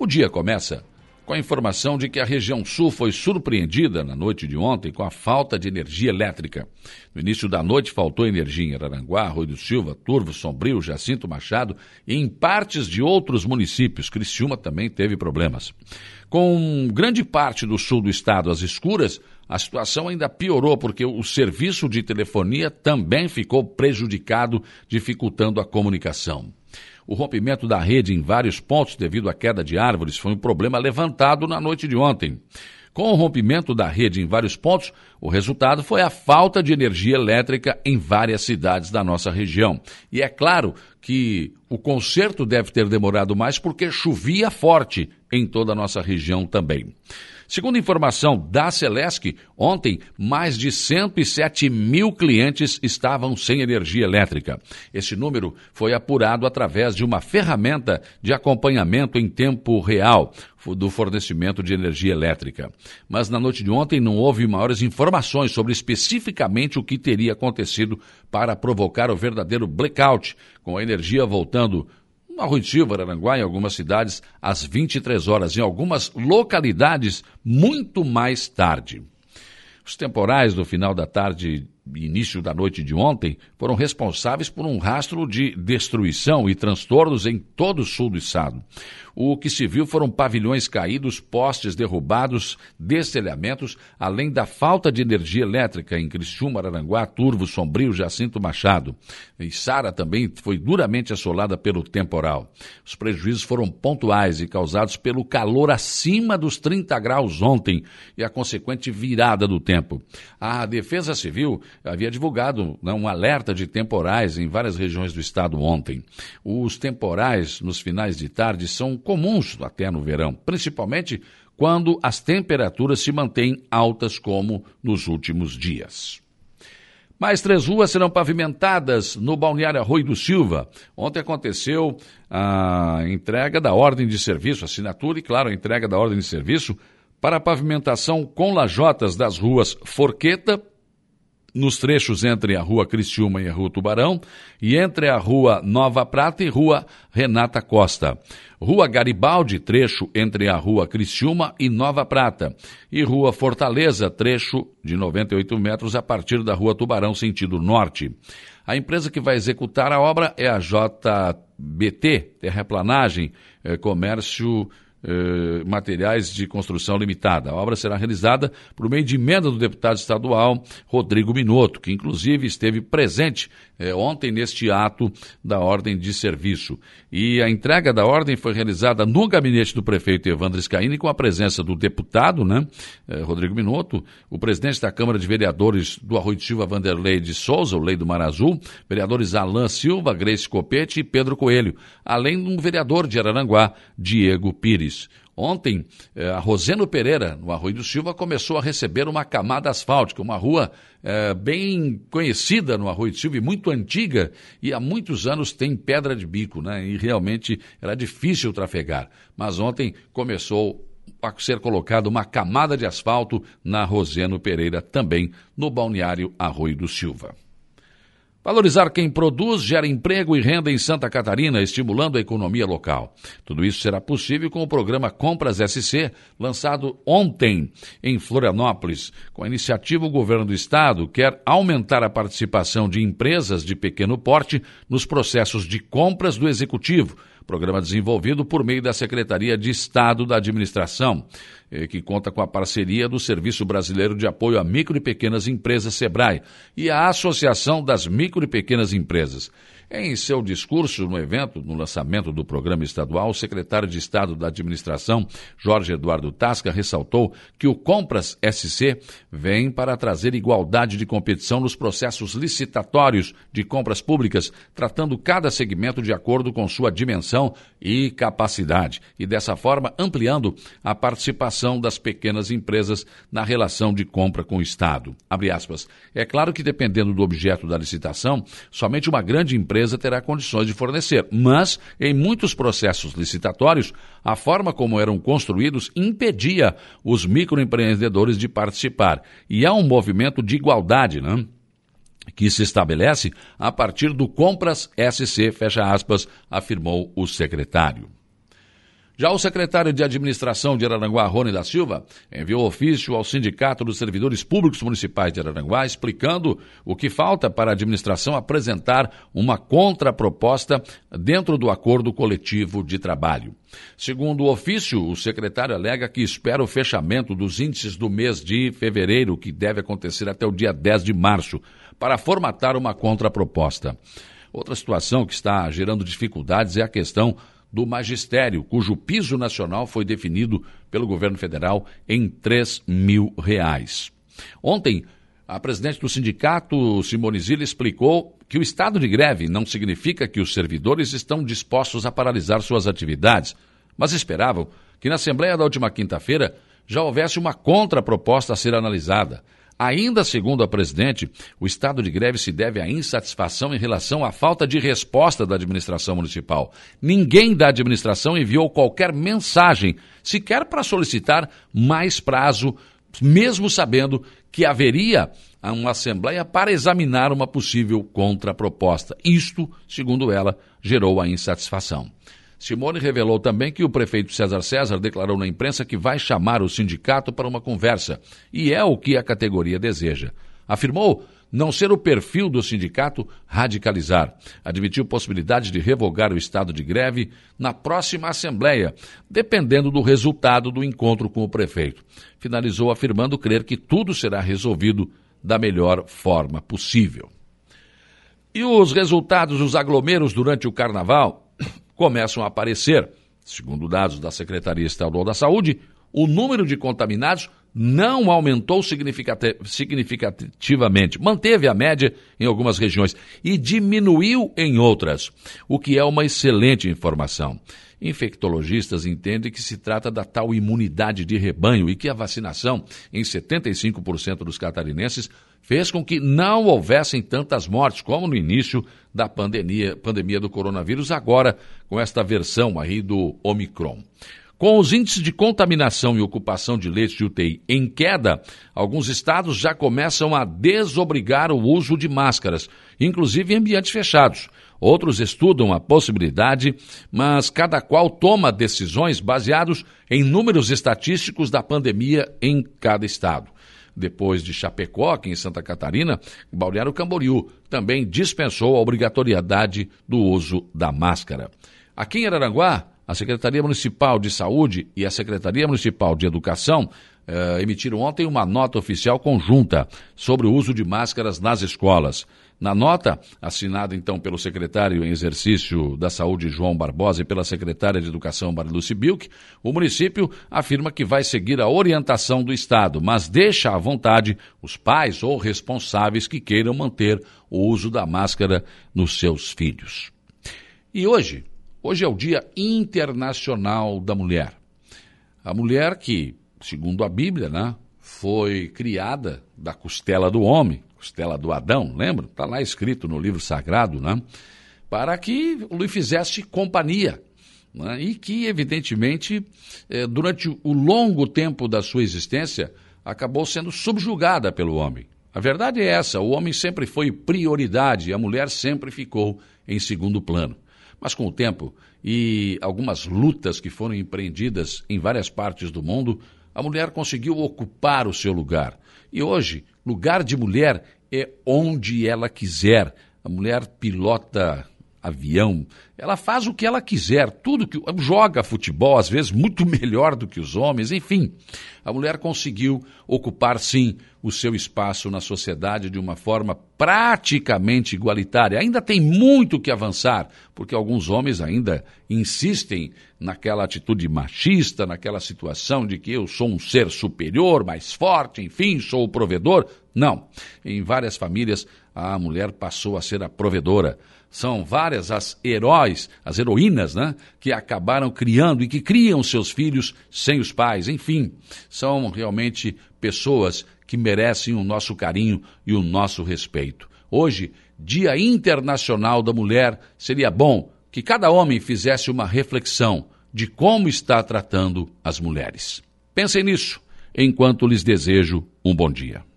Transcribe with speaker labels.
Speaker 1: O dia começa com a informação de que a região sul foi surpreendida na noite de ontem com a falta de energia elétrica. No início da noite faltou energia em Araranguá, Arroio do Silva, Turvo, Sombrio, Jacinto Machado e em partes de outros municípios. Criciúma também teve problemas. Com grande parte do sul do estado às escuras, a situação ainda piorou porque o serviço de telefonia também ficou prejudicado, dificultando a comunicação. O rompimento da rede em vários pontos devido à queda de árvores foi um problema levantado na noite de ontem. Com o rompimento da rede em vários pontos, o resultado foi a falta de energia elétrica em várias cidades da nossa região. E é claro que o conserto deve ter demorado mais porque chovia forte em toda a nossa região também. Segundo informação da Celesc, ontem mais de 107 mil clientes estavam sem energia elétrica. Esse número foi apurado através de uma ferramenta de acompanhamento em tempo real do fornecimento de energia elétrica. Mas na noite de ontem não houve maiores informações sobre especificamente o que teria acontecido para provocar o verdadeiro blackout, com a energia voltando Silva, Aranguá, em algumas cidades, às 23 horas, em algumas localidades, muito mais tarde. Os temporais do final da tarde início da noite de ontem, foram responsáveis por um rastro de destruição e transtornos em todo o sul do estado. O que se viu foram pavilhões caídos, postes derrubados, destelhamentos, além da falta de energia elétrica em Criciúma, Araranguá, Turvo, Sombrio, Jacinto Machado. E Sara também foi duramente assolada pelo temporal. Os prejuízos foram pontuais e causados pelo calor acima dos 30 graus ontem e a consequente virada do tempo. A Defesa Civil havia divulgado né, um alerta de temporais em várias regiões do estado ontem. Os temporais nos finais de tarde são comuns até no verão, principalmente quando as temperaturas se mantêm altas como nos últimos dias. Mais três ruas serão pavimentadas no balneário Arroio do Silva. Ontem aconteceu a entrega da ordem de serviço, assinatura e, claro, a entrega da ordem de serviço para a pavimentação com lajotas das ruas Forqueta, nos trechos entre a Rua Cristiúma e a Rua Tubarão, e entre a Rua Nova Prata e Rua Renata Costa. Rua Garibaldi, trecho entre a Rua Cristiúma e Nova Prata. E Rua Fortaleza, trecho de 98 metros a partir da Rua Tubarão, sentido norte. A empresa que vai executar a obra é a JBT, Terraplanagem, é, Comércio eh, materiais de construção limitada. A obra será realizada por meio de emenda do deputado estadual Rodrigo Minotto, que inclusive esteve presente eh, ontem neste ato da ordem de serviço. E a entrega da ordem foi realizada no gabinete do prefeito Evandro Scaini com a presença do deputado, né, eh, Rodrigo Minotto, o presidente da Câmara de Vereadores do Arroio de Silva, Vanderlei de Souza, o Lei do Mar Azul, vereadores Alain Silva, Grace Copete e Pedro Coelho, além de um vereador de Araranguá, Diego Pires. Ontem, eh, a Roseno Pereira, no Arroio do Silva, começou a receber uma camada asfáltica, uma rua eh, bem conhecida no Arroio do Silva e muito antiga, e há muitos anos tem pedra de bico, né? E realmente era difícil trafegar. Mas ontem começou a ser colocada uma camada de asfalto na Roseno Pereira, também no balneário Arroio do Silva. Valorizar quem produz gera emprego e renda em Santa Catarina, estimulando a economia local. Tudo isso será possível com o programa Compras SC, lançado ontem em Florianópolis. Com a iniciativa, o governo do estado quer aumentar a participação de empresas de pequeno porte nos processos de compras do executivo programa desenvolvido por meio da Secretaria de Estado da Administração, eh, que conta com a parceria do Serviço Brasileiro de Apoio a Micro e Pequenas Empresas, SEBRAE, e a Associação das Micro e Pequenas Empresas. Em seu discurso no evento, no lançamento do programa estadual, o secretário de Estado da Administração, Jorge Eduardo Tasca, ressaltou que o Compras SC vem para trazer igualdade de competição nos processos licitatórios de compras públicas, tratando cada segmento de acordo com sua dimensão e capacidade, e dessa forma ampliando a participação das pequenas empresas na relação de compra com o Estado. É claro que, dependendo do objeto da licitação, somente uma grande empresa empresa terá condições de fornecer. Mas, em muitos processos licitatórios, a forma como eram construídos impedia os microempreendedores de participar. E há um movimento de igualdade, né? que se estabelece a partir do Compras SC, fecha aspas, afirmou o secretário. Já o secretário de Administração de Araranguá, Rony da Silva, enviou ofício ao Sindicato dos Servidores Públicos Municipais de Araranguá explicando o que falta para a administração apresentar uma contraproposta dentro do acordo coletivo de trabalho. Segundo o ofício, o secretário alega que espera o fechamento dos índices do mês de fevereiro, que deve acontecer até o dia 10 de março, para formatar uma contraproposta. Outra situação que está gerando dificuldades é a questão do magistério, cujo piso nacional foi definido pelo governo federal em 3 mil reais. Ontem, a presidente do sindicato, Simone Zilla, explicou que o estado de greve não significa que os servidores estão dispostos a paralisar suas atividades, mas esperavam que na Assembleia da última quinta-feira já houvesse uma contraproposta a ser analisada. Ainda segundo a presidente, o estado de greve se deve à insatisfação em relação à falta de resposta da administração municipal. Ninguém da administração enviou qualquer mensagem, sequer para solicitar mais prazo, mesmo sabendo que haveria uma assembleia para examinar uma possível contraproposta. Isto, segundo ela, gerou a insatisfação. Simone revelou também que o prefeito César César declarou na imprensa que vai chamar o sindicato para uma conversa, e é o que a categoria deseja. Afirmou não ser o perfil do sindicato radicalizar. Admitiu possibilidade de revogar o estado de greve na próxima Assembleia, dependendo do resultado do encontro com o prefeito. Finalizou afirmando crer que tudo será resolvido da melhor forma possível. E os resultados dos aglomeros durante o carnaval começam a aparecer. Segundo dados da Secretaria Estadual da Saúde, o número de contaminados não aumentou significativamente, manteve a média em algumas regiões e diminuiu em outras, o que é uma excelente informação. Infectologistas entendem que se trata da tal imunidade de rebanho e que a vacinação em 75% dos catarinenses fez com que não houvessem tantas mortes como no início da pandemia, pandemia do coronavírus, agora com esta versão aí do Omicron. Com os índices de contaminação e ocupação de leitos de UTI em queda, alguns estados já começam a desobrigar o uso de máscaras, inclusive em ambientes fechados. Outros estudam a possibilidade, mas cada qual toma decisões baseados em números estatísticos da pandemia em cada estado. Depois de Chapecó, aqui em Santa Catarina, Balneário Camboriú também dispensou a obrigatoriedade do uso da máscara. Aqui em Araranguá, a Secretaria Municipal de Saúde e a Secretaria Municipal de Educação eh, emitiram ontem uma nota oficial conjunta sobre o uso de máscaras nas escolas. Na nota, assinada então pelo secretário em exercício da Saúde, João Barbosa, e pela secretária de Educação, Mariluce Bilk, o município afirma que vai seguir a orientação do Estado, mas deixa à vontade os pais ou responsáveis que queiram manter o uso da máscara nos seus filhos. E hoje, hoje é o Dia Internacional da Mulher. A mulher que, segundo a Bíblia, né, foi criada da costela do homem, costela do Adão, lembra? Está lá escrito no livro sagrado, né? Para que lhe fizesse companhia. Né? E que, evidentemente, eh, durante o longo tempo da sua existência, acabou sendo subjugada pelo homem. A verdade é essa: o homem sempre foi prioridade a mulher sempre ficou em segundo plano. Mas com o tempo e algumas lutas que foram empreendidas em várias partes do mundo, a mulher conseguiu ocupar o seu lugar. E hoje, lugar de mulher é onde ela quiser. A mulher pilota avião, ela faz o que ela quiser, tudo que joga futebol, às vezes muito melhor do que os homens, enfim. A mulher conseguiu ocupar sim o seu espaço na sociedade de uma forma praticamente igualitária. Ainda tem muito que avançar, porque alguns homens ainda insistem naquela atitude machista, naquela situação de que eu sou um ser superior, mais forte, enfim, sou o provedor. Não. Em várias famílias, a mulher passou a ser a provedora são várias as heróis, as heroínas, né, que acabaram criando e que criam seus filhos sem os pais. Enfim, são realmente pessoas que merecem o nosso carinho e o nosso respeito. Hoje, Dia Internacional da Mulher, seria bom que cada homem fizesse uma reflexão de como está tratando as mulheres. Pensem nisso enquanto lhes desejo um bom dia.